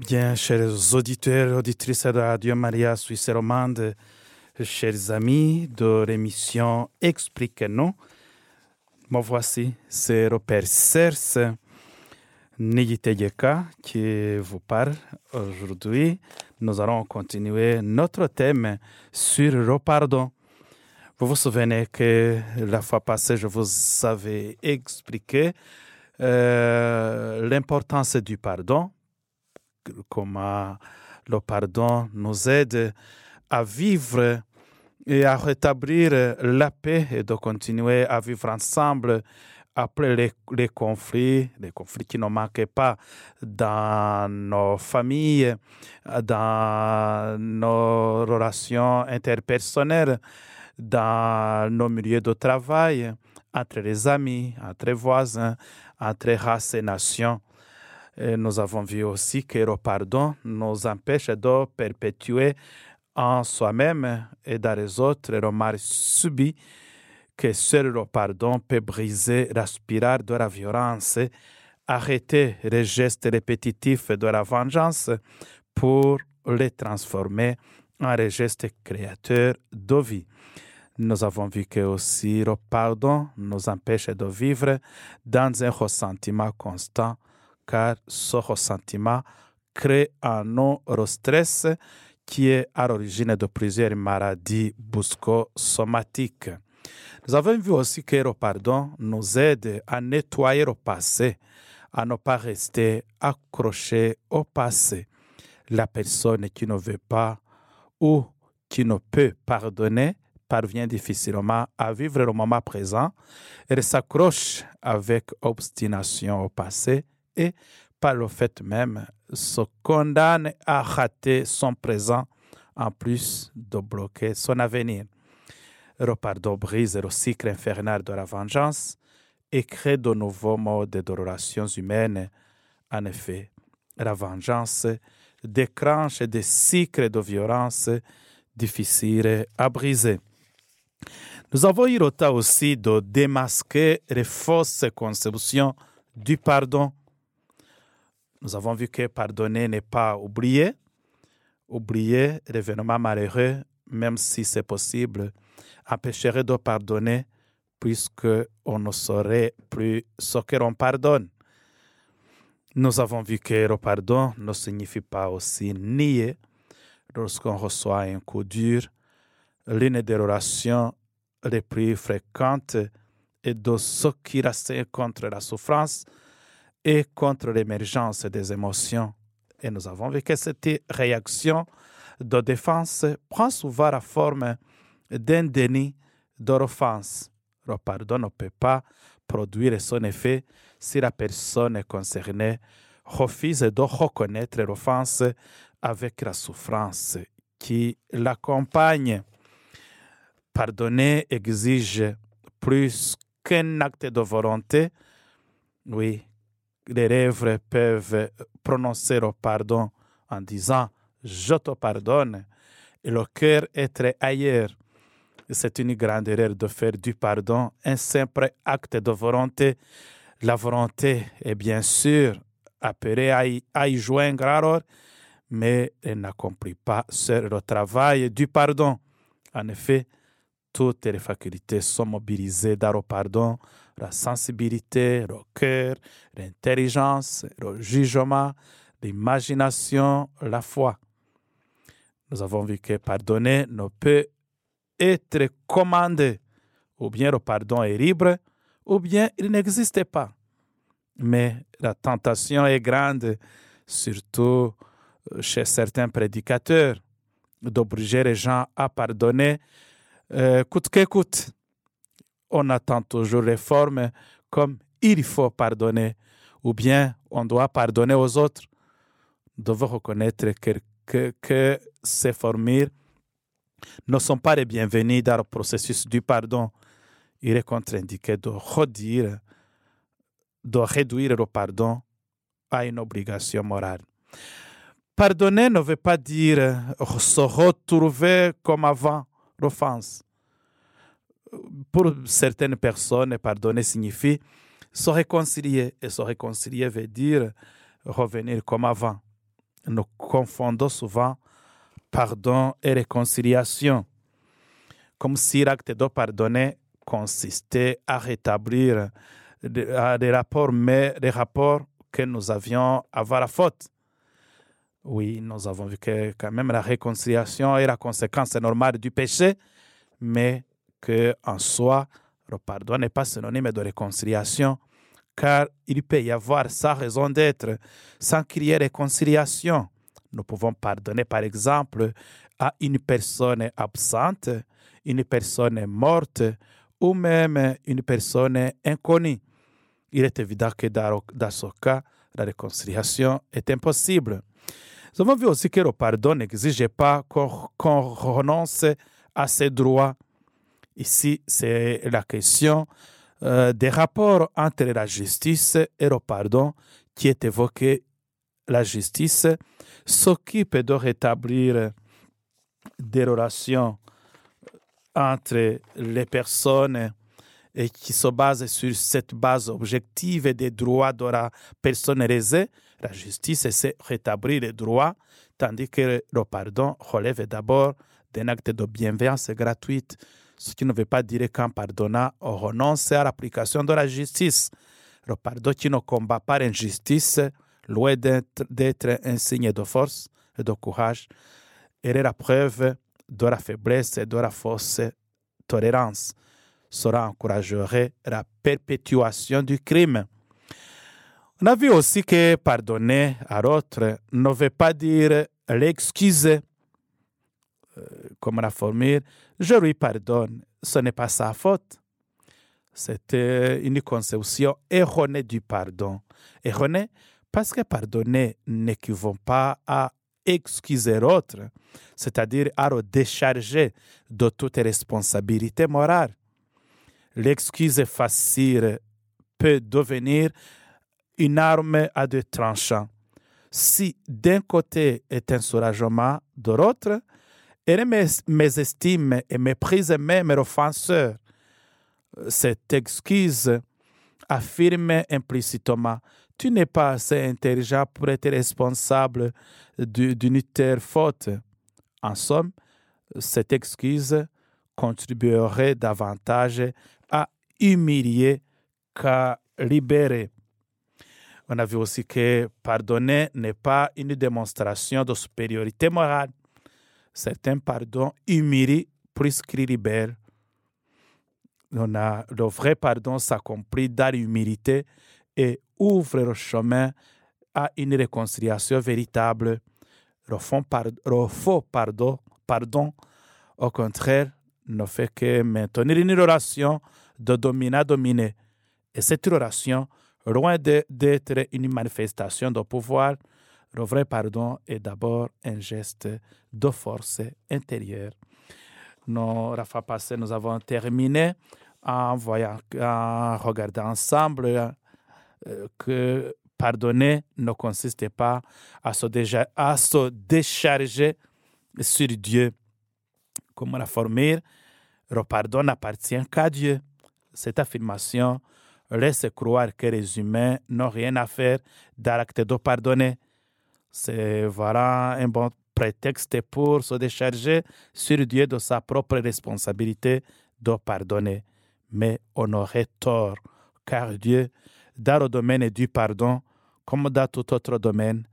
Bien, chers auditeurs, auditrices de Radio Maria Suisse romande, chers amis de l'émission Explique-nous, me voici, c'est Robert Sers Nigiteyeka qui vous parle aujourd'hui. Nous allons continuer notre thème sur le pardon. Vous vous souvenez que la fois passée, je vous avais expliqué euh, l'importance du pardon, comment le pardon nous aide à vivre et à rétablir la paix et de continuer à vivre ensemble après les, les, conflits, les conflits qui ne manquaient pas dans nos familles, dans nos relations interpersonnelles, dans nos milieux de travail, entre les amis, entre les voisins, entre races et nations. Et nous avons vu aussi que le pardon nous empêche de perpétuer en soi-même et dans les autres les remarques subies que seul le pardon peut briser la de la violence, arrêter les gestes répétitifs de la vengeance pour les transformer en des gestes créateurs de vie. Nous avons vu que aussi le pardon nous empêche de vivre dans un ressentiment constant, car ce ressentiment crée en nous le stress qui est à l'origine de plusieurs maladies busco-somatiques. Nous avons vu aussi que le pardon nous aide à nettoyer le passé, à ne pas rester accroché au passé. La personne qui ne veut pas ou qui ne peut pardonner parvient difficilement à vivre le moment présent. Elle s'accroche avec obstination au passé et, par le fait même, se condamne à rater son présent en plus de bloquer son avenir. Le pardon brise le cycle infernal de la vengeance et crée de nouveaux modes de relations humaines. En effet, la vengeance déclenche des cycles de violence difficiles à briser. Nous avons eu le temps aussi de démasquer les fausses conceptions du pardon. Nous avons vu que pardonner n'est pas oublier. Oublier l'événement malheureux, même si c'est possible, empêcherait de pardonner puisque on ne saurait plus ce que l'on pardonne. Nous avons vu que le pardon ne signifie pas aussi nier lorsqu'on reçoit un coup dur. L'une des relations les plus fréquentes est de ce qui reste contre la souffrance et contre l'émergence des émotions. Et nous avons vu que cette réaction de défense prend souvent la forme d'un déni de l'offense. Le pardon ne peut pas produire son effet si la personne concernée refuse de reconnaître l'offense avec la souffrance qui l'accompagne. Pardonner exige plus qu'un acte de volonté. Oui, les lèvres peuvent prononcer le pardon en disant Je te pardonne et le cœur être ailleurs. C'est une grande erreur de faire du pardon un simple acte de volonté. La volonté est bien sûr appelée à y, à y joindre alors, mais elle n'accomplit pas seul le travail du pardon. En effet, toutes les facultés sont mobilisées dans le pardon, la sensibilité, le cœur, l'intelligence, le jugement, l'imagination, la foi. Nous avons vu que pardonner ne peut être commandé. Ou bien le pardon est libre, ou bien il n'existe pas. Mais la tentation est grande, surtout chez certains prédicateurs, d'obliger les gens à pardonner euh, coûte que coûte. On attend toujours les formes comme il faut pardonner, ou bien on doit pardonner aux autres. Devons reconnaître que, ces formules ne sont pas les bienvenues dans le processus du pardon. Il est contre-indiqué de redire, de réduire le pardon à une obligation morale. Pardonner ne veut pas dire se retrouver comme avant l'offense. Pour certaines personnes, pardonner signifie se réconcilier. Et se réconcilier veut dire revenir comme avant. nous confondons souvent pardon et réconciliation, comme si l'acte de pardonner consistait à rétablir des rapports, mais des rapports que nous avions avant la faute. Oui, nous avons vu que quand même la réconciliation est la conséquence normale du péché, mais que en soi, le pardon n'est pas synonyme de réconciliation, car il peut y avoir sa raison d'être sans qu'il y ait réconciliation. Nous pouvons pardonner, par exemple, à une personne absente, une personne morte ou même une personne inconnue. Il est évident que dans, ce cas, la réconciliation est impossible. Nous avons vu aussi que le pardon n'exige pas qu'on renonce à ses droits. Ici, c'est la question euh, des rapports entre la justice et le pardon qui est évoqué. La justice s'occupe de rétablir des relations entre les personnes et qui se basent sur cette base objective des droits de la personne lésée, la justice c'est rétablir les droits, tandis que le pardon relève d'abord d'un acte de bienveillance gratuite, ce qui ne veut pas dire qu'en pardonnant, on renonce à l'application de la justice. Le pardon qui ne combat pas l'injustice, loin d'être un signe de force et de courage, est la preuve de la faiblesse et de la fausse tolérance. Cela encouragerait la perpétuation du crime. On a vu aussi que pardonner à l'autre ne veut pas dire l'excuser. Euh, comme la formule, je lui pardonne, ce n'est pas sa faute. C'est une conception erronée du pardon. Erronée parce que pardonner n'équivaut pas à excuser l'autre, c'est-à-dire à le décharger de toute responsabilité morale. L'excuse facile peut devenir une arme à deux tranchants. Si d'un côté est un soulagement, de l'autre, elle mésestime et méprise même l'offenseur. Cette excuse affirme implicitement tu n'es pas assez intelligent pour être responsable d'une telle faute. En somme, cette excuse contribuerait davantage à humilier qu'à libérer. On a vu aussi que pardonner n'est pas une démonstration de supériorité morale. Certains pardons qu'ils libèrent. On a, le vrai pardon s'accomplit dans l'humilité et ouvre le chemin à une réconciliation véritable. Le, faux pardon, au contraire, ne fait que maintenir une relation de dominant-dominé. Et cette relation, loin d'être une manifestation de pouvoir, le vrai pardon est d'abord un geste de force intérieure. Nous, la fois passée, nous avons terminé en regardant ensemble euh, que pardonner ne consiste pas à se, à se décharger sur Dieu. Comme la formule, le pardon n'appartient qu'à Dieu. Cette affirmation laisse croire que les humains n'ont rien à faire dans l'acte de pardonner. C'est voilà un bon prétexte pour se décharger sur Dieu de sa propre responsabilité de pardonner. Mais on aurait tort, car Dieu dans le domaine du pardon, comme dans tout autre domaine,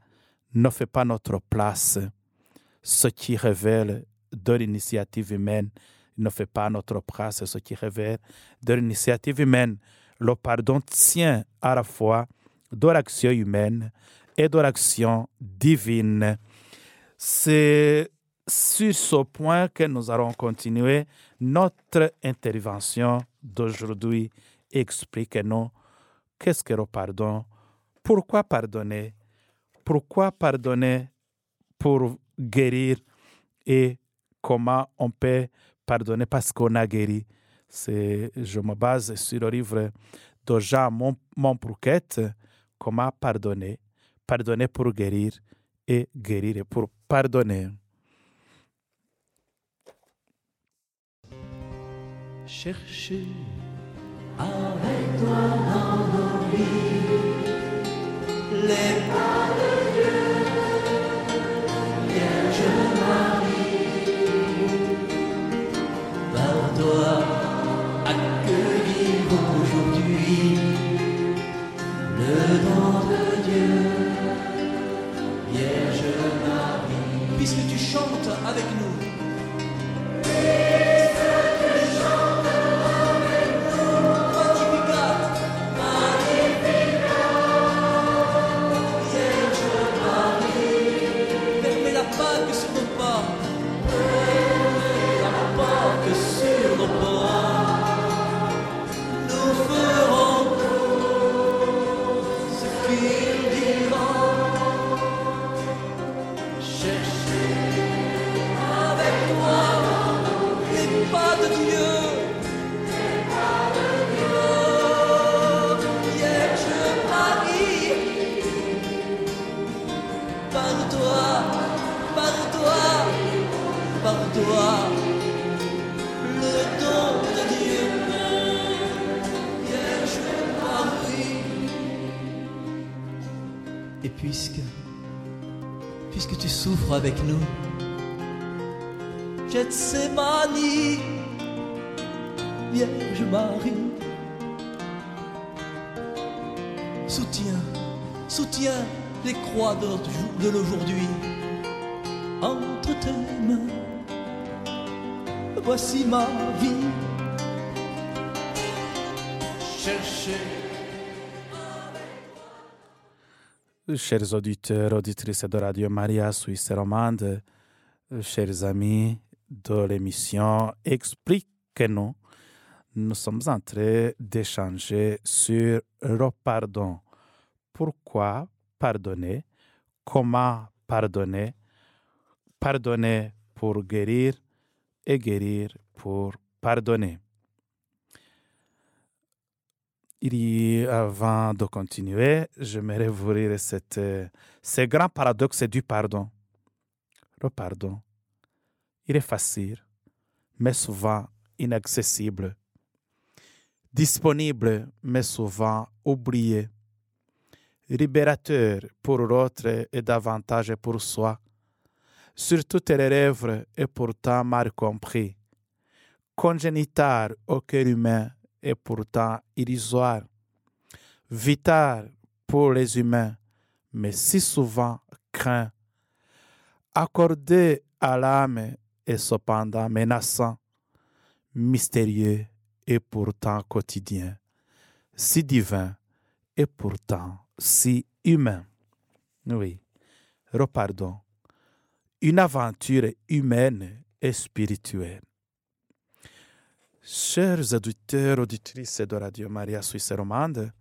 ne fait pas notre place. Ce qui révèle de l'initiative humaine ne fait pas notre place, ce qui révèle de l'initiative humaine. Le pardon tient à la fois de l'action humaine et de l'action divine. C'est sur ce point que nous allons continuer notre intervention d'aujourd'hui. Expliquez-nous Qu'est-ce que le pardon Pourquoi pardonner? Pourquoi pardonner pour guérir? Et comment on peut pardonner parce qu'on a guéri? Je me base sur le livre de Jean Montprouquet, Comment pardonner pardonner pour guérir et guérir pour pardonner. Chercher avec toi dans nos vies les pas de Dieu, Vierge Marie, par toi accueillir aujourd'hui le don de Dieu. Chante avec nous. Ma vie. Cherchez Chers auditeurs, auditrices de Radio Maria Suisse romande, chers amis de l'émission Explique-nous, nous sommes en train d'échanger sur le pardon. Pourquoi pardonner? Comment pardonner? Pardonner pour guérir et guérir pour pardonner. Avant de continuer, j'aimerais vous lire cette, euh, ce grand paradoxe du pardon. Le pardon, il est facile, mais souvent inaccessible. Disponible, mais souvent oublié. Libérateur pour l'autre et davantage pour soi. Sur toutes les lèvres et pourtant mal compris. Congénital au cœur humain et pourtant illusoire. Vital pour les humains, mais si souvent craint. Accordé à l'âme et cependant menaçant. Mystérieux et pourtant quotidien. Si divin et pourtant si humain. Oui, le pardon. Une aventure humaine et spirituelle. Chers auditeurs, auditrices de Radio Maria Suisse Romande,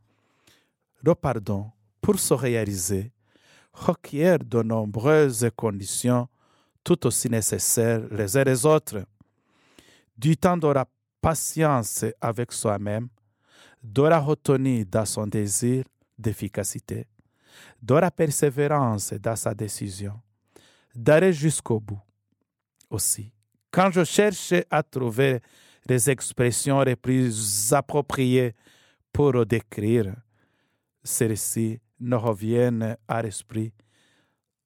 le pardon, pour se réaliser, requiert de nombreuses conditions tout aussi nécessaires les uns les autres. Du temps de la patience avec soi-même, de la retenue dans son désir d'efficacité, de la persévérance dans sa décision, d'aller jusqu'au bout. Aussi, quand je cherche à trouver les expressions les plus appropriées pour décrire, celles-ci ne reviennent à l'esprit.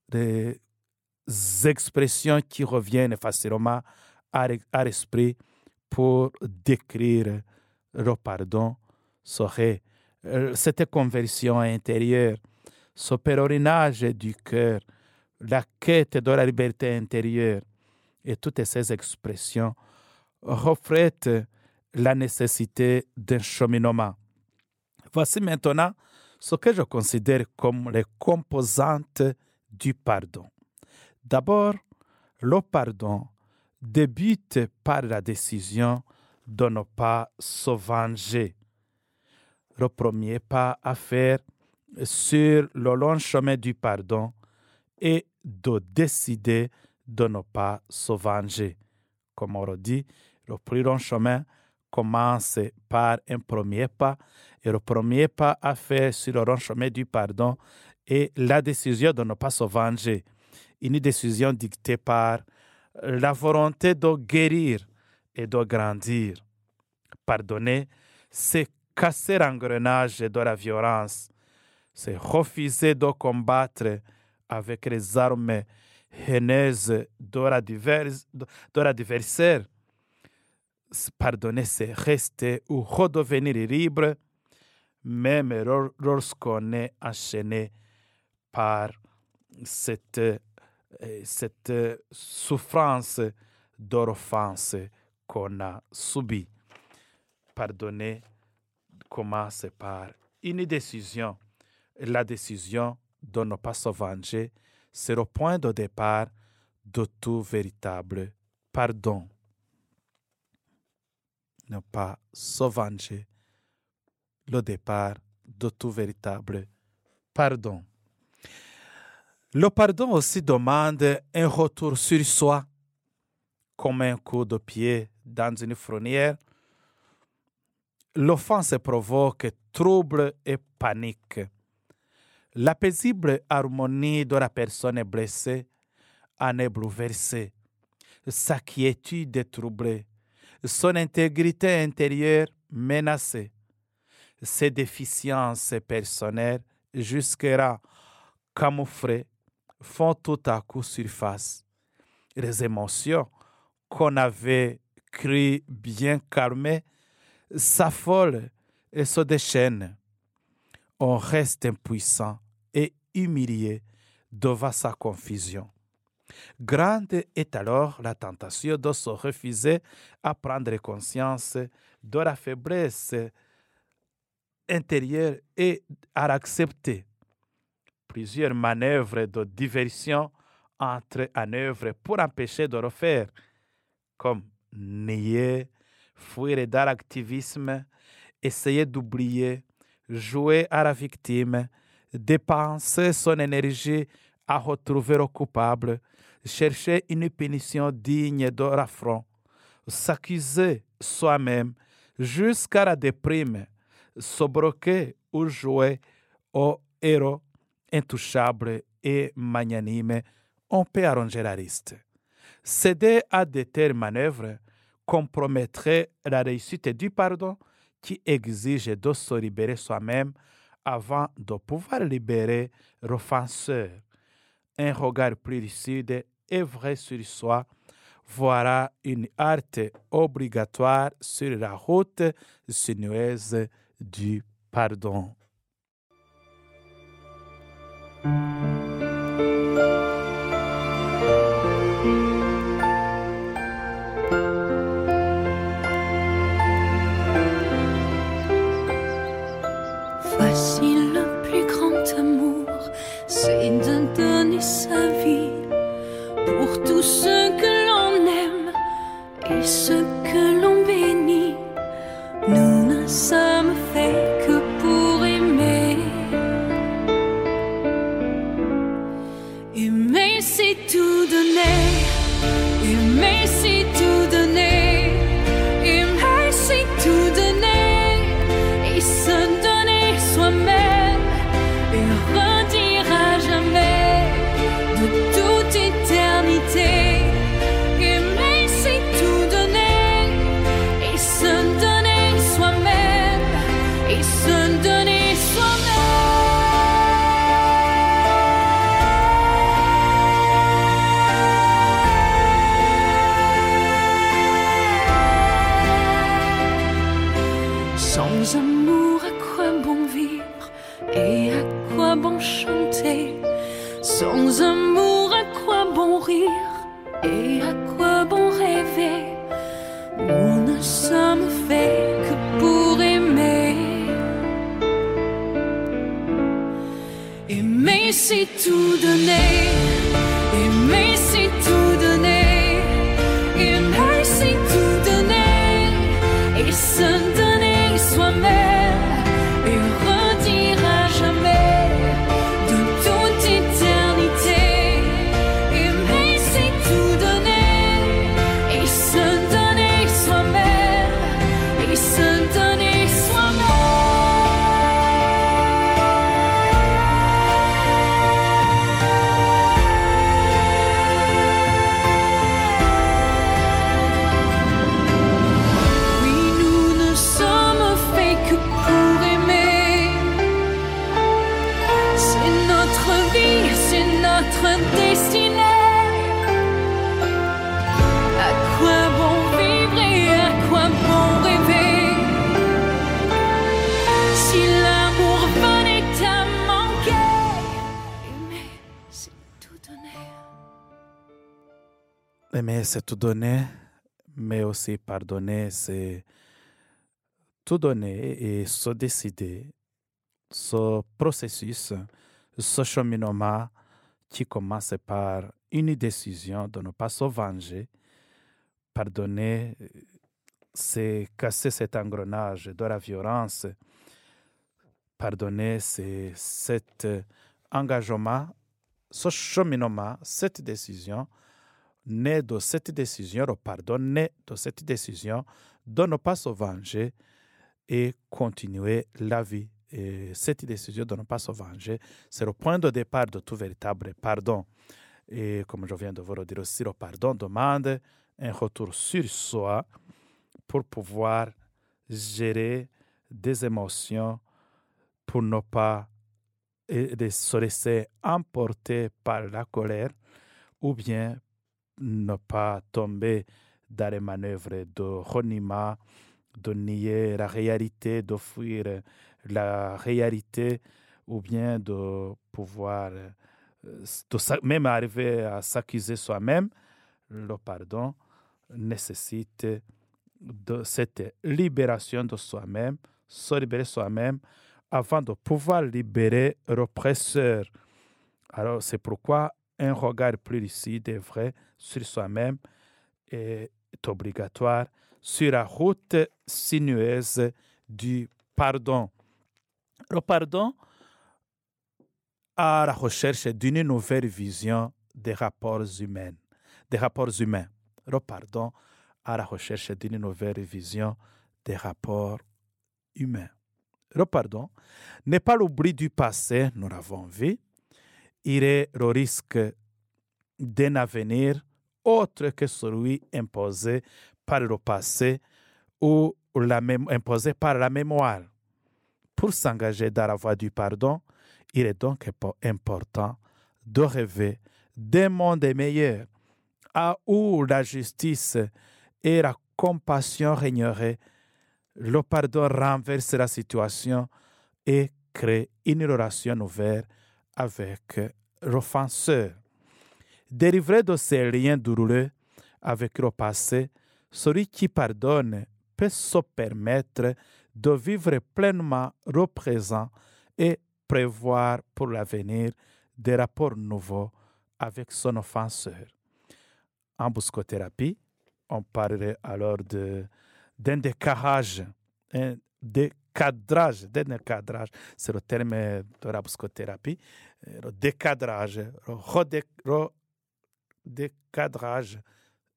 Des expressions qui reviennent facilement à à l'esprit pour décrire le pardon serait euh, cette conversion intérieure, ce pèlerinage du cœur, la quête de la liberté intérieure et toutes ces expressions reflètent la nécessité d'un cheminement. Voici maintenant ce que je considère comme les composantes du pardon. D'abord, le pardon débute par la décision de ne pas se venger. Le premier pas à faire sur le long chemin du pardon est de décider de ne pas se venger. Comme on le dit, le plus chemin commence par un premier pas et le premier pas à faire sur le long chemin du pardon est la décision de ne pas se venger. Une décision dictée par la volonté de guérir et de grandir. Pardonner, c'est casser l'engrenage de la violence, c'est refuser de combattre avec les armes haineuses de l'adversaire. Pardonner, c'est rester ou redevenir libre, même lorsqu'on est enchaîné par cette et cette souffrance d'offense qu'on a subie. Pardonner commence par une décision. La décision de ne pas se venger, c'est le point de départ de tout véritable pardon. Ne pas se venger, le départ de tout véritable pardon. Le pardon aussi demande un retour sur soi, comme un coup de pied dans une fournière. L'offense provoque trouble et panique. La paisible harmonie de la personne blessée en est bouleversée. Sa quiétude est troublée. Son intégrité intérieure menacée. Ses déficiences personnelles, jusque-là camouflées, font tout à coup surface. Les émotions qu'on avait cru bien calmées s'affolent et se déchaînent. On reste impuissant et humilié devant sa confusion. Grande est alors la tentation de se refuser à prendre conscience de la faiblesse intérieure et à l'accepter. Plusieurs manœuvres de diversion entrent en œuvre pour empêcher de refaire, comme nier, fuir dans l'activisme, essayer d'oublier, jouer à la victime, dépenser son énergie à retrouver le coupable, chercher une punition digne de l'affront, s'accuser soi-même jusqu'à la déprime, se ou jouer au héros intouchable et magnanime, on peut arranger la liste. Céder à de telles manœuvres compromettrait la réussite du pardon qui exige de se libérer soi-même avant de pouvoir libérer l'offenseur. Un regard plus lucide et vrai sur soi voilà une arte obligatoire sur la route sinueuse du pardon. Aimer, c'est tout donner. Aimer, tout C'est tout donner, mais aussi pardonner, c'est tout donner et se décider, ce processus, ce cheminement qui commence par une décision de ne pas se venger, pardonner, c'est casser cet engrenage de la violence. Pardonner, c'est cet engagement, ce cheminement, cette décision, née de cette décision, le pardon, né de cette décision de ne pas se venger et continuer la vie. Et cette décision de ne pas se venger, c'est le point de départ de tout véritable pardon. Et comme je viens de vous le dire aussi, le pardon demande un retour sur soi pour pouvoir gérer des émotions, pour ne pas se laisser emporter par la colère ou bien ne pas tomber dans les manœuvres de reniement, de nier la réalité, d'offrir la réalité ou bien de pouvoir de même arriver à s'accuser soi-même. Le pardon nécessite de cette libération de soi-même, se libérer soi-même avant de pouvoir libérer l'oppresseur. Alors c'est pourquoi un regard plus lucide et vrai sur soi-même est obligatoire sur la route sinueuse du pardon. Le pardon à la recherche d'une nouvelle vision des rapports humains, des rapports humains. Le pardon à la recherche d'une nouvelle vision des rapports humains. Le pardon n'est pas l'oubli du passé, nous l'avons vu. Est le risque d'un avenir autre que celui imposé par le passé ou imposé par la mémoire. Pour s'engager dans la voie du pardon, il est donc important de rêver d'un monde meilleur, à où la justice et la compassion régneraient. Le pardon renverse la situation et crée une relation ouverte avec l'offenseur. Délivré de ces liens douloureux avec le passé, celui qui pardonne peut se permettre de vivre pleinement le présent et prévoir pour l'avenir des rapports nouveaux avec son offenseur. En buscothérapie, on parlerait alors d'un décadrage, un décadrage, d'un décadrage, c'est le terme de la buscothérapie, le décadrage, le décadrage,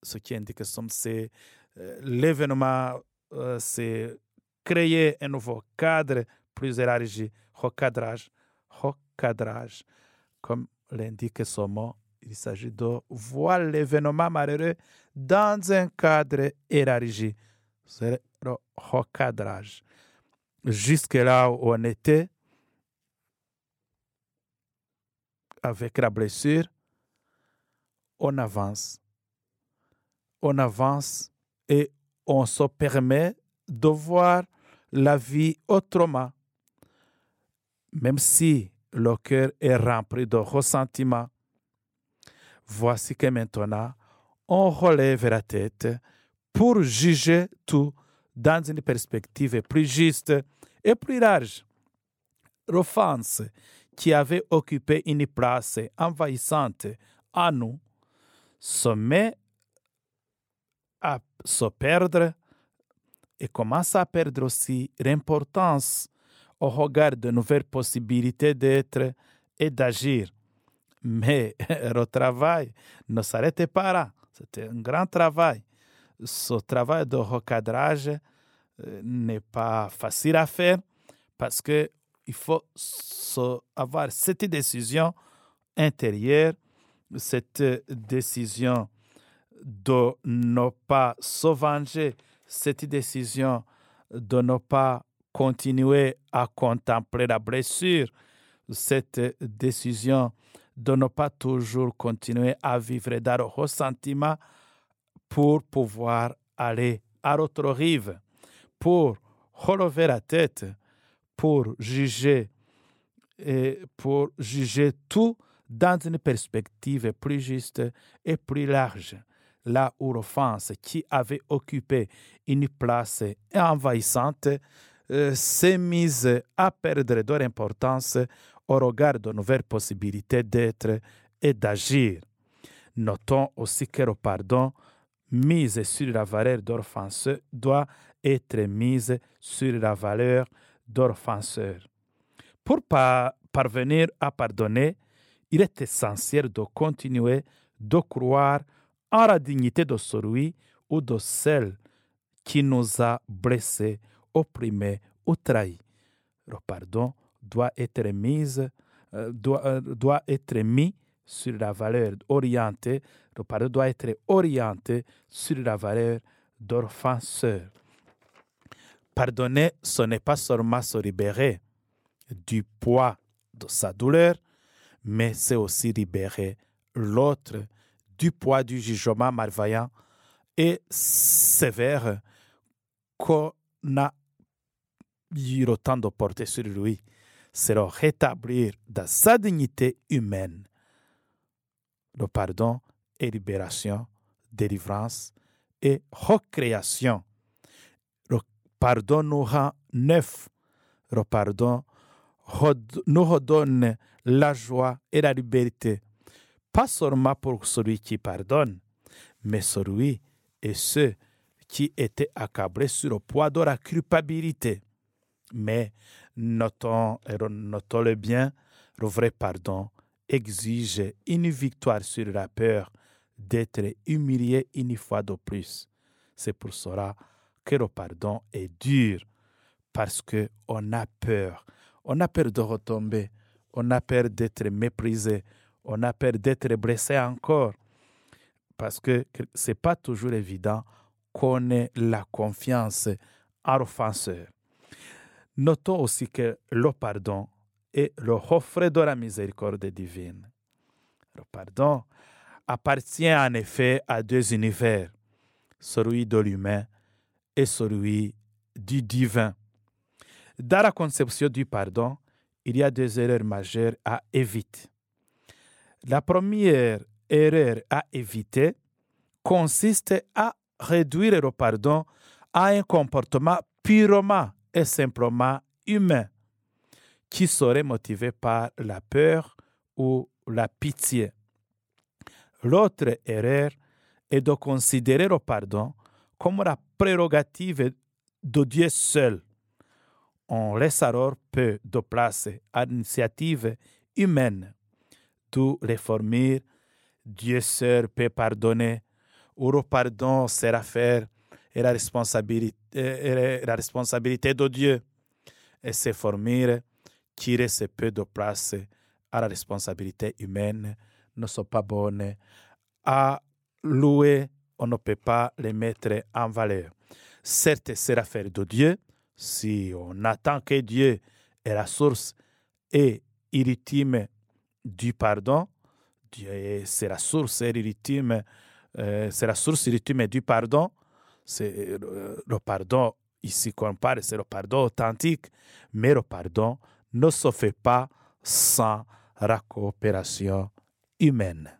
ce qui indique que c'est euh, l'événement, euh, c'est créer un nouveau cadre plus élargi, recadrage, recadrage, comme l'indique ce mot, il s'agit de voir l'événement malheureux dans un cadre élargi. C'est le recadrage. Jusque là où on était, avec la blessure, on avance. On avance et on se permet de voir la vie autrement. Même si le cœur est rempli de ressentiments, voici que maintenant, on relève la tête pour juger tout dans une perspective plus juste et plus large. L'offense qui avait occupé une place envahissante à nous se met à se perdre et commence à perdre aussi l'importance au regard de nouvelles possibilités d'être et d'agir. Mais le travail ne s'arrêtait pas là. C'était un grand travail. Ce travail de recadrage euh, n'est pas facile à faire parce qu'il faut avoir cette décision intérieure, cette décision de ne pas se venger, cette décision de ne pas continuer à contempler la blessure, cette décision de ne pas toujours continuer à vivre dans le ressentiment pour pouvoir aller à l'autre rive, pour relever la tête, pour juger et pour juger tout dans une perspective plus juste et plus large. là où l'offense qui avait occupé une place envahissante euh, s'est mise à perdre de leur importance au regard de nouvelles possibilités d'être et d'agir. Notons aussi que le pardon mise sur la valeur d'offenseur doit être mise sur la valeur d'offenseur. Pour parvenir à pardonner, il est essentiel de continuer de croire en la dignité de celui ou de celle qui nous a blessés, opprimés ou trahis. Le pardon doit être, mise, euh, euh, doit être mis sur la valeur orientée, le pardon doit être orienté sur la valeur d'offenseur. Pardonner, ce n'est pas seulement se libérer du poids de sa douleur, mais c'est aussi libérer l'autre du poids du jugement malveillant et sévère qu'on a eu le temps de porter sur lui. C'est le rétablir dans sa dignité humaine. Le pardon et libération, délivrance et recréation. Le pardon nous rend neuf. Le pardon nous redonne la joie et la liberté, pas seulement pour celui qui pardonne, mais celui et ceux qui étaient accablés sur le poids de la culpabilité. Mais notons, notons le bien, le vrai pardon exige une victoire sur la peur d'être humilié une fois de plus. C'est pour cela que le pardon est dur, parce qu'on a peur. On a peur de retomber, on a peur d'être méprisé, on a peur d'être blessé encore. Parce que ce n'est pas toujours évident qu'on ait la confiance en l'offenseur. Notons aussi que le pardon est le reflet de la miséricorde divine. Le pardon appartient en effet à deux univers, celui de l'humain et celui du divin. Dans la conception du pardon, il y a deux erreurs majeures à éviter. La première erreur à éviter consiste à réduire le pardon à un comportement purement et simplement humain qui serait motivé par la peur ou la pitié. L'autre erreur est de considérer le pardon comme la prérogative de Dieu seul. On laisse alors peu de place à l'initiative humaine, les formules Dieu seul peut pardonner, ou le pardon sera faire et la responsabilité, la responsabilité de Dieu. Et ces formules qui laissent peu de place à la responsabilité humaine ne sont pas bonnes à louer, on ne peut pas les mettre en valeur. Certes, c'est l'affaire de Dieu. Si on attend que Dieu est la source et illitime du pardon, Dieu c'est la source illitime, euh, c'est la source du pardon. C'est le, pardon ici qu'on parle, c'est le pardon authentique, mais le pardon ne se fait pas sans la coopération humaine.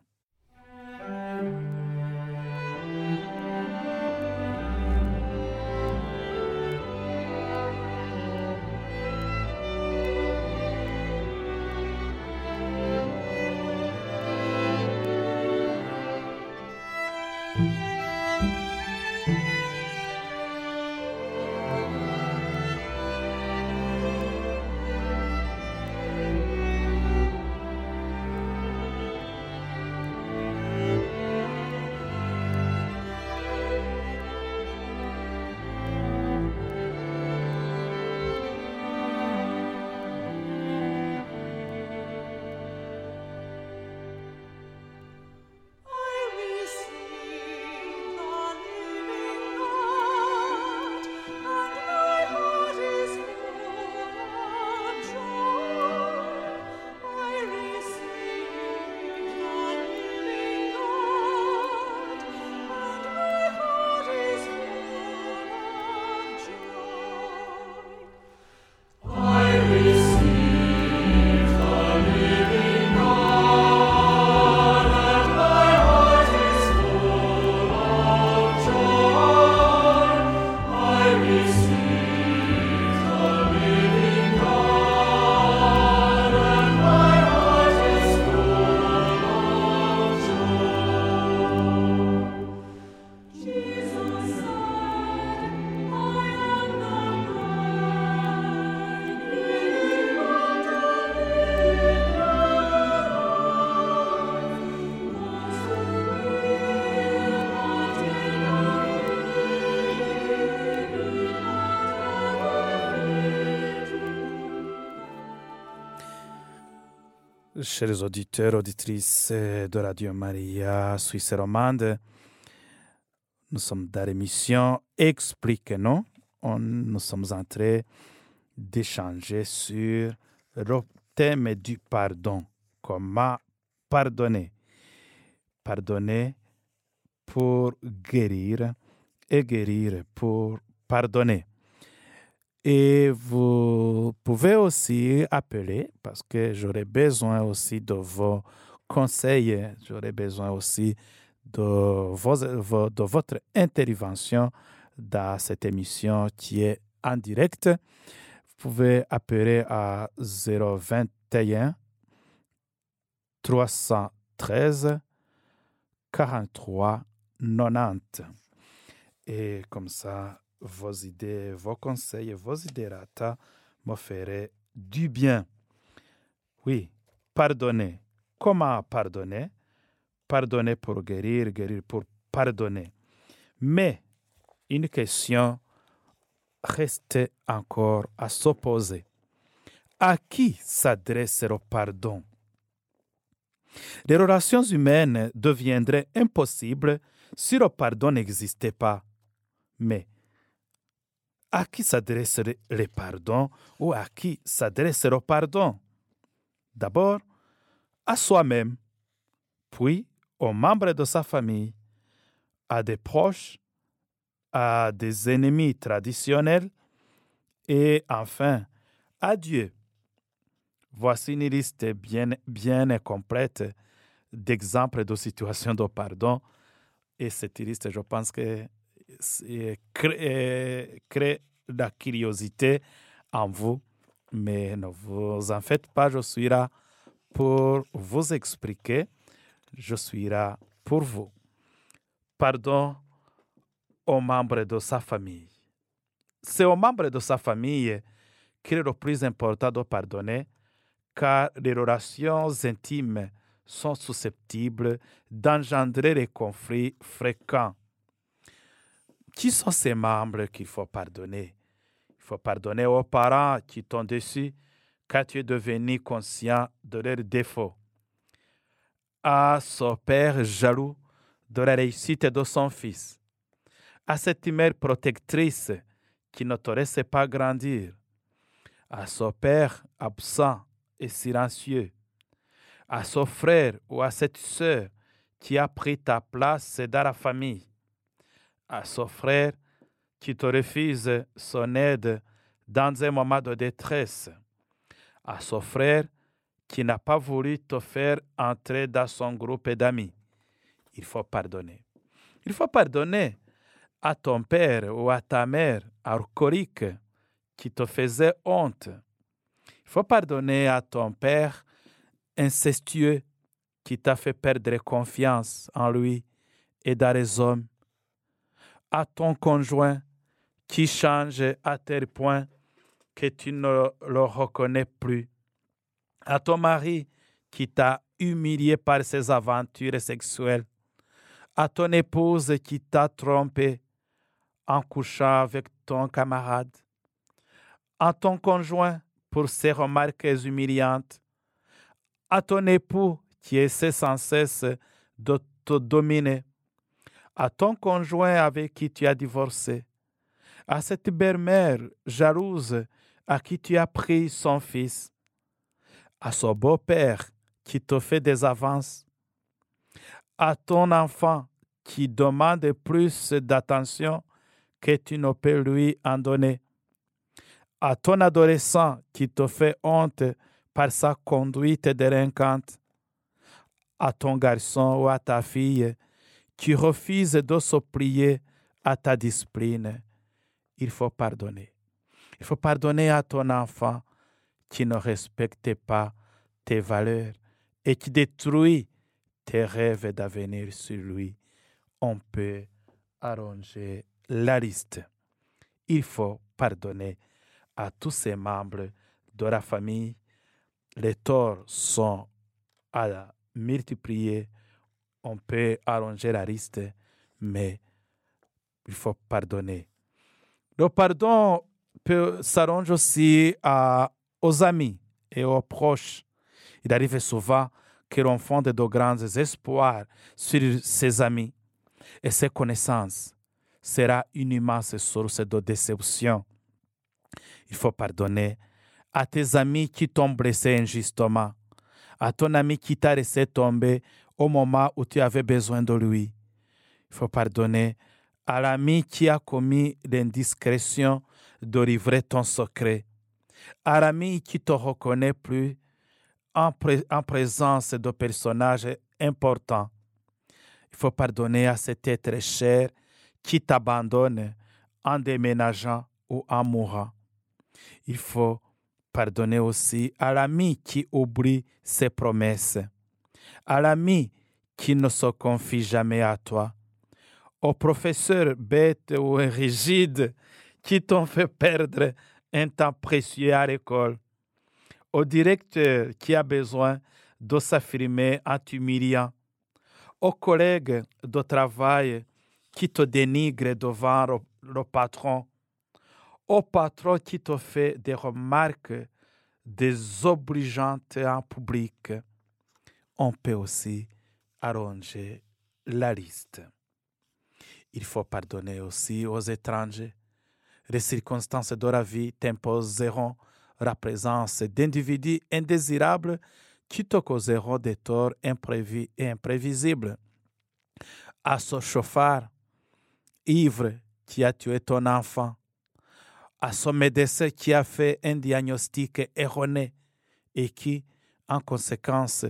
Chers auditeurs, auditrices de Radio Maria Suisse romande, nous sommes dans l'émission Explique-nous. On- Nous sommes en train d'échanger sur le thème du pardon. Comment pardonner? Pardonner pour guérir et guérir pour pardonner. Et vous pouvez aussi appeler parce que j'aurai besoin aussi de vos conseils, j'aurai besoin aussi de, vos, de votre intervention dans cette émission qui est en direct. Vous pouvez appeler à 021 313 43 90. Et comme ça, vos idées, vos conseils, vos idées rata me feraient du bien. Oui, pardonner. Comment pardonner? Pardonner pour guérir, guérir pour pardonner. Mais une question reste encore à s'opposer. À qui s'adresse le pardon? Les relations humaines deviendraient impossibles si le pardon n'existait pas. Mais à qui s'adresse le le pardon? Ou à qui s'adresse le pardon? D'abord, à soi-même, puis aux membres de sa famille, à des proches, à des ennemis traditionnels et enfin à Dieu. Voici une liste bien complète d'exemples de situations de pardon. Et cette liste, je pense que c'est- crée, crée la curiosité en vous. Mais ne vous en faites pas, je suis là pour vous expliquer. Je suis là pour vous. Pardon aux membres de sa famille. C'est aux membres de sa famille qu'il est le plus important de pardonner, car les relations intimes sont susceptibles d'engendrer des conflits fréquents. Qui sont ces membres qu'il faut pardonner? Il faut pardonner aux parents qui t'ont déçu car tu es devenu conscient de leurs défauts. À son père jaloux de la réussite de son fils. À cette mère protectrice qui ne te laisse pas grandir. À son père absent et silencieux. À son frère ou à cette sœur qui a pris ta place dans la famille. À son frère qui te refuse son aide dans un moment de détresse. À son frère qui n'a pas voulu te faire entrer dans son groupe d'amis. Il faut pardonner. Il faut pardonner à ton père ou à ta mère alcoolique qui te faisait honte. Il faut pardonner à ton père incestueux qui t'a fait perdre confiance en lui et dans les hommes. À ton conjoint qui change à tel point que tu ne le reconnais plus. À ton mari qui t'a humilié par ses aventures sexuelles. À ton épouse qui t'a trompé en couchant avec ton camarade. À ton conjoint pour ses remarques humiliantes. À ton époux qui essaie sans cesse de te dominer. À ton conjoint avec qui tu as divorcé. À cette belle-mère jalouse à qui tu as pris son fils. À son beau-père qui te fait des avances. À ton enfant qui demande plus d'attention que tu ne peux lui en donner. À ton adolescent qui te fait honte par sa conduite délinquante. À ton garçon ou à ta fille qui refuse de se plier à ta discipline. Il faut pardonner. Il faut pardonner à ton enfant qui ne respecte pas tes valeurs et qui détruit tes rêves d'avenir sur lui. On peut arranger la liste. Il faut pardonner à tous ces membres de la famille. Les torts sont à multiplier. On peut arranger la liste, mais il faut pardonner. Le pardon peut s'arranger aussi aux amis et aux proches. Il arrive souvent que l'on fonde de grands espoirs sur ses amis et ses connaissances sera une immense source de déception. Il faut pardonner à tes amis qui t'ont blessé injustement, à ton ami qui t'a laissé tomber au moment où tu avais besoin de lui. Il faut pardonner à l'ami qui a commis l'indiscrétion de livrer ton secret, à l'ami qui te reconnaît plus en, en présence de personnages importants. Il faut pardonner à cet être cher qui t'abandonne en déménageant ou en mourant. Il faut pardonner aussi à l'ami qui oublie ses promesses, à l'ami qui ne se confie jamais à toi, au professeur bête ou rigide qui t'ont fait perdre un temps précieux à l'école, au directeur qui a besoin de s'affirmer en t'humiliant, au collègue de travail qui te dénigre devant le patron, au patron qui te fait des remarques désobligeantes en public. On peut aussi arranger la liste. Il faut pardonner aussi aux étrangers. Les circonstances de la vie t'imposeront la présence d'individus indésirables qui te causeront des torts imprévus et imprévisibles. À ce chauffard ivre qui a tué ton enfant, à son médecin qui a fait un diagnostic erroné et qui, en conséquence,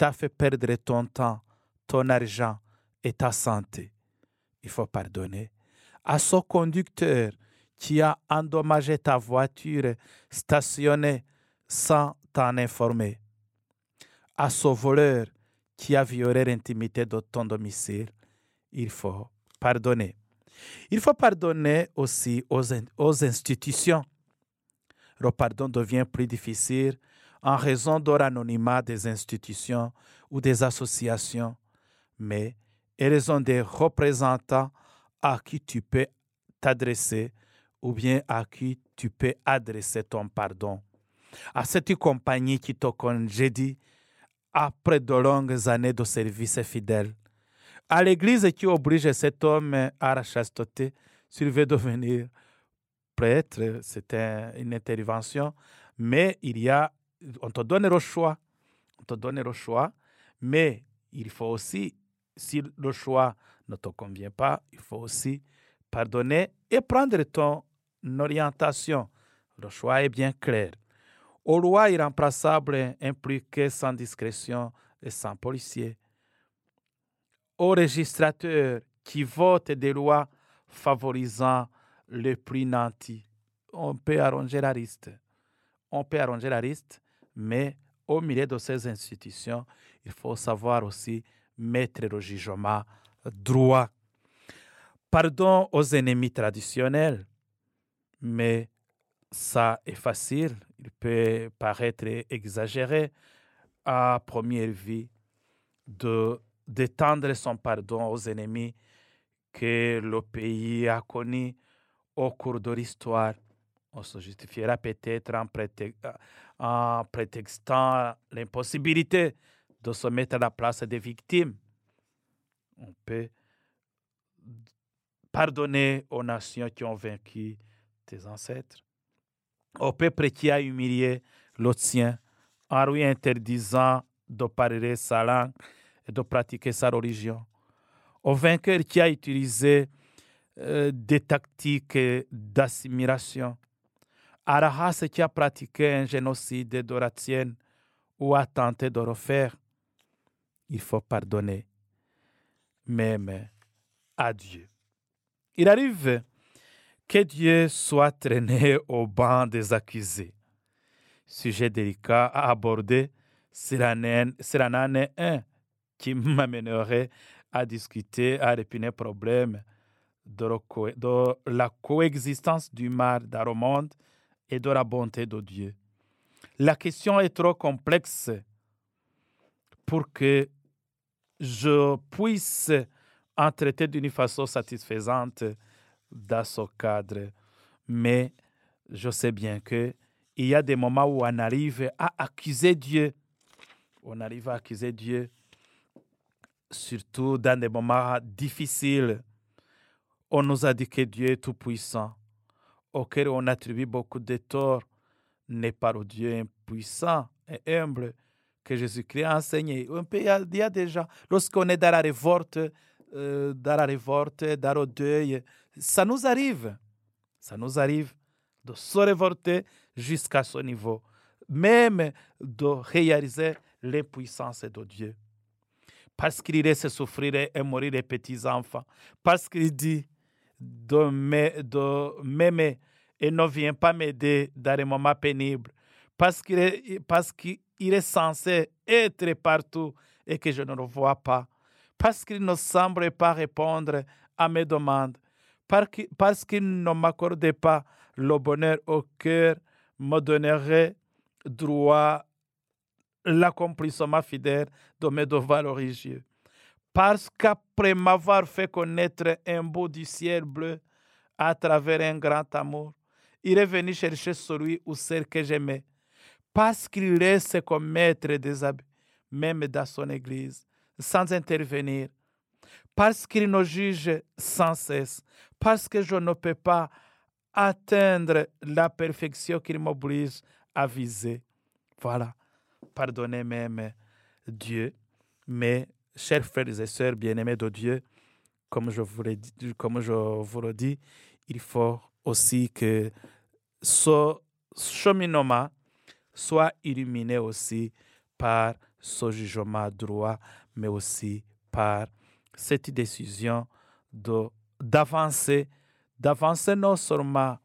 t'a fait perdre ton temps, ton argent et ta santé. Il faut pardonner à ce conducteur qui a endommagé ta voiture stationnée sans t'en informer, à ce voleur qui a violé l'intimité de ton domicile. Il faut pardonner. Il faut pardonner aussi aux, aux institutions. Le pardon devient plus difficile en raison de l'anonymat des institutions ou des associations, mais elles ont des représentants à qui tu peux t'adresser ou bien à qui tu peux adresser ton pardon. À cette compagnie qui te congédie après de longues années de service fidèle à l'Église qui oblige cet homme à la chasteté s'il veut devenir prêtre. C'est une intervention, mais il y a, on te donne le choix, on te donne le choix, mais il faut aussi, si le choix ne te convient pas, il faut aussi pardonner et prendre ton orientation. Le choix est bien clair. Au loi irremplaçable impliqué sans discrétion et sans policier aux registrateurs qui votent des lois favorisant le plus nantis. On peut arranger la liste. On peut arranger la liste, mais au milieu de ces institutions, il faut savoir aussi mettre le jugement droit. Pardon aux ennemis traditionnels, mais ça est facile, il peut paraître exagéré à première vue de d'étendre son pardon aux ennemis que le pays a connus au cours de l'histoire. On se justifiera peut-être en, en, prétextant l'impossibilité de se mettre à la place des victimes. On peut pardonner aux nations qui ont vaincu tes ancêtres, au peuple qui a humilié le sien en lui interdisant de parler sa langue de pratiquer sa religion. Au vainqueur qui a utilisé euh, des tactiques d'assimilation. À la qui a pratiqué un génocide de la tienne ou a tenté de refaire. Il faut pardonner, même à Dieu. Il arrive que Dieu soit traîné au banc des accusés. Sujet délicat à aborder, c'est l'année 1 qui m'amènerait à discuter, à répondre problème de la coexistence du mal dans le monde et de la bonté de Dieu. La question est trop complexe pour que je puisse en traiter d'une façon satisfaisante dans ce cadre. Mais je sais bien que il y a des moments où on arrive à accuser Dieu On arrive à accuser Dieu, surtout dans des moments difficiles. On nous a dit que Dieu est tout-puissant, auquel on attribue beaucoup de torts, n'est pas le Dieu impuissant et humble que Jésus-Christ a enseigné. Il y a, déjà, lorsqu'on est dans la révolte, euh, dans la révolte, dans le deuil, ça nous arrive. Ça nous arrive de se révolter jusqu'à ce niveau, même de réaliser l'impuissance de Dieu. Parce qu'il laisse souffrir et mourir les petits-enfants. Parce qu'il dit de m'aimer et ne vient pas m'aider dans les moments pénibles. Parce qu'il est, parce qu'il est censé être partout et que je ne le vois pas. Parce qu'il ne semble pas répondre à mes demandes. Parce qu'il ne m'accorde pas le bonheur au cœur, me donnerait droit l'accomplissement fidèle de mes devoirs religieux. Parce qu'après m'avoir fait connaître un beau du ciel bleu à travers un grand amour, il est venu chercher celui ou celle que j'aimais. Parce qu'il laisse commettre des abus, même dans son église, sans intervenir. Parce qu'il nous juge sans cesse. Parce que je ne peux pas atteindre la perfection qu'il m'oblige à viser. Voilà. Pardonnez même Dieu, mais chers frères et sœurs bien-aimés de Dieu, comme je, vous dit, comme je vous le dis, il faut aussi que ce cheminement soit illuminé aussi par ce jugement droit, mais aussi par cette décision d'avancer, d'avancer non seulement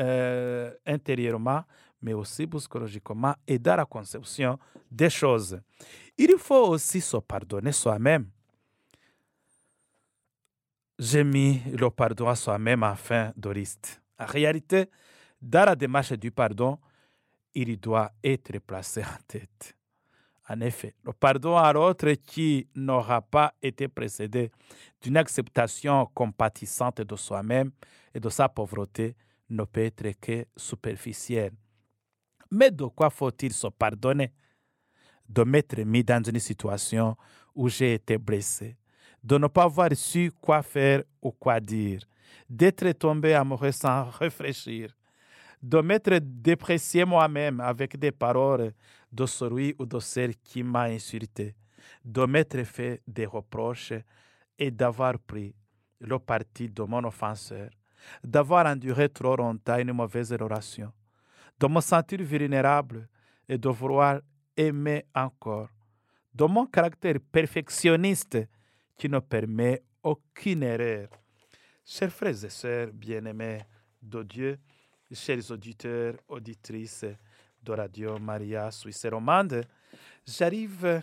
euh, intérieurement, mais aussi psychologiquement et dans la conception des choses. Il faut aussi se pardonner soi-même. J'ai mis le pardon à soi-même en fin de. En réalité, dans la démarche du pardon, il doit être placé en tête. En effet, le pardon à l'autre qui n'aura pas été précédé d'une acceptation compatissante de soi-même et de sa pauvreté ne peut être que superficiel. Mais de quoi faut-il se pardonner? De m'être mis dans une situation où j'ai été blessé, de ne pas avoir su quoi faire ou quoi dire, d'être tombé amoureux sans réfléchir, de m'être déprécié moi-même avec des paroles de celui ou de celle qui m'a insulté, de m'être fait des reproches et d'avoir pris le parti de mon offenseur d'avoir enduré trop longtemps une mauvaise relation, de me sentir vulnérable et de vouloir aimer encore, de mon caractère perfectionniste qui ne permet aucune erreur. Chers frères et sœurs bien-aimés de Dieu, chers auditeurs, auditrices de Radio Maria Suisse Romande, j'arrive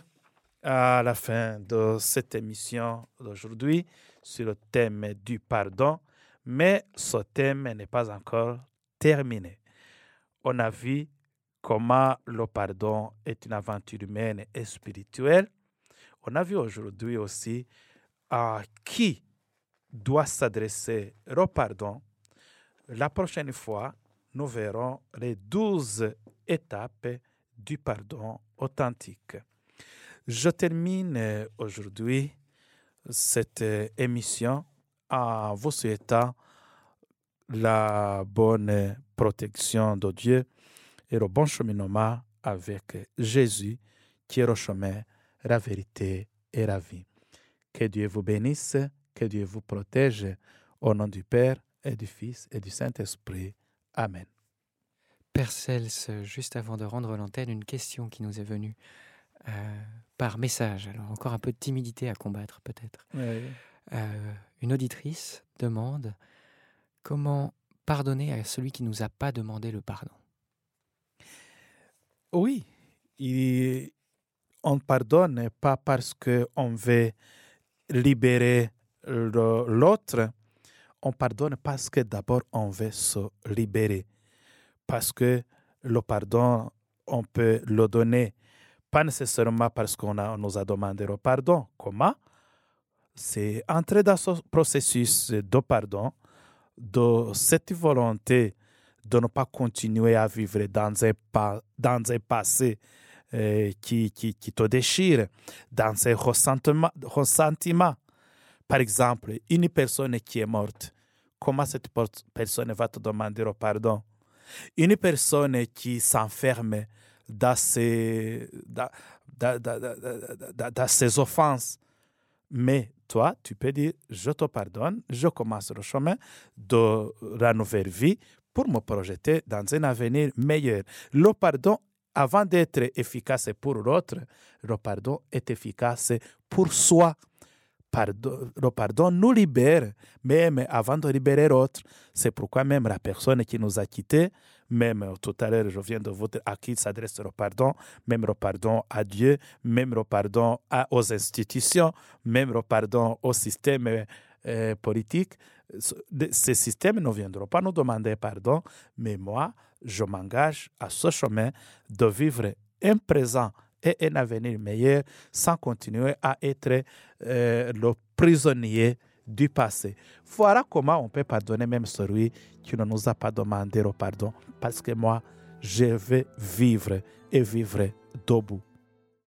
à la fin de cette émission d'aujourd'hui sur le thème du pardon mais ce thème n'est pas encore terminé. On a vu comment le pardon est une aventure humaine et spirituelle. On a vu aujourd'hui aussi à qui doit s'adresser le pardon. La prochaine fois, nous verrons les douze étapes du pardon authentique. Je termine aujourd'hui cette émission en vous souhaitant la bonne protection de Dieu et le bon cheminement avec Jésus qui est le chemin, la vérité et la vie. Que Dieu vous bénisse, que Dieu vous protège au nom du Père et du Fils et du Saint-Esprit. Amen. Père Cels, juste avant de rendre l'antenne, une question qui nous est venue euh, par message. Alors encore un peu de timidité à combattre peut-être. Oui. Euh, une auditrice demande comment pardonner à celui qui ne nous a pas demandé le pardon. Oui, on pardonne pas parce qu'on veut libérer l'autre, on pardonne parce que d'abord on veut se libérer. Parce que le pardon, on peut le donner, pas nécessairement parce qu'on nous a demandé le pardon. Comment? C'est entrer dans ce processus de pardon, de cette volonté de ne pas continuer à vivre dans un, dans un passé euh, qui, qui, te déchirent, dans ressentiments, ressentiments. Par exemple, une personne qui est morte, comment cette personne va te demander au pardon? Une personne qui s'enferme dans ses, dans, dans, dans, dans ses offenses, mais toi, tu peux dire, je te pardonne, je commence le chemin de la nouvelle vie pour me projeter dans un avenir meilleur. Le pardon, avant d'être efficace pour l'autre, le pardon est efficace pour soi. Le pardon nous libère, même avant de libérer l'autre. C'est pourquoi même la personne qui nous a quittés, même tout à l'heure, je viens de vous dire à qui s'adresse le pardon, même le pardon à Dieu, même le pardon aux institutions, même le pardon au système euh, politique. Ces systèmes ne viendront pas nous demander pardon, mais moi, je m'engage à ce chemin de vivre un présent et un avenir meilleur sans continuer à être euh, le prisonnier du passé. Voilà comment on peut pardonner même celui qui ne nous a pas demandé le pardon. Parce que moi, je vais vivre et vivre debout.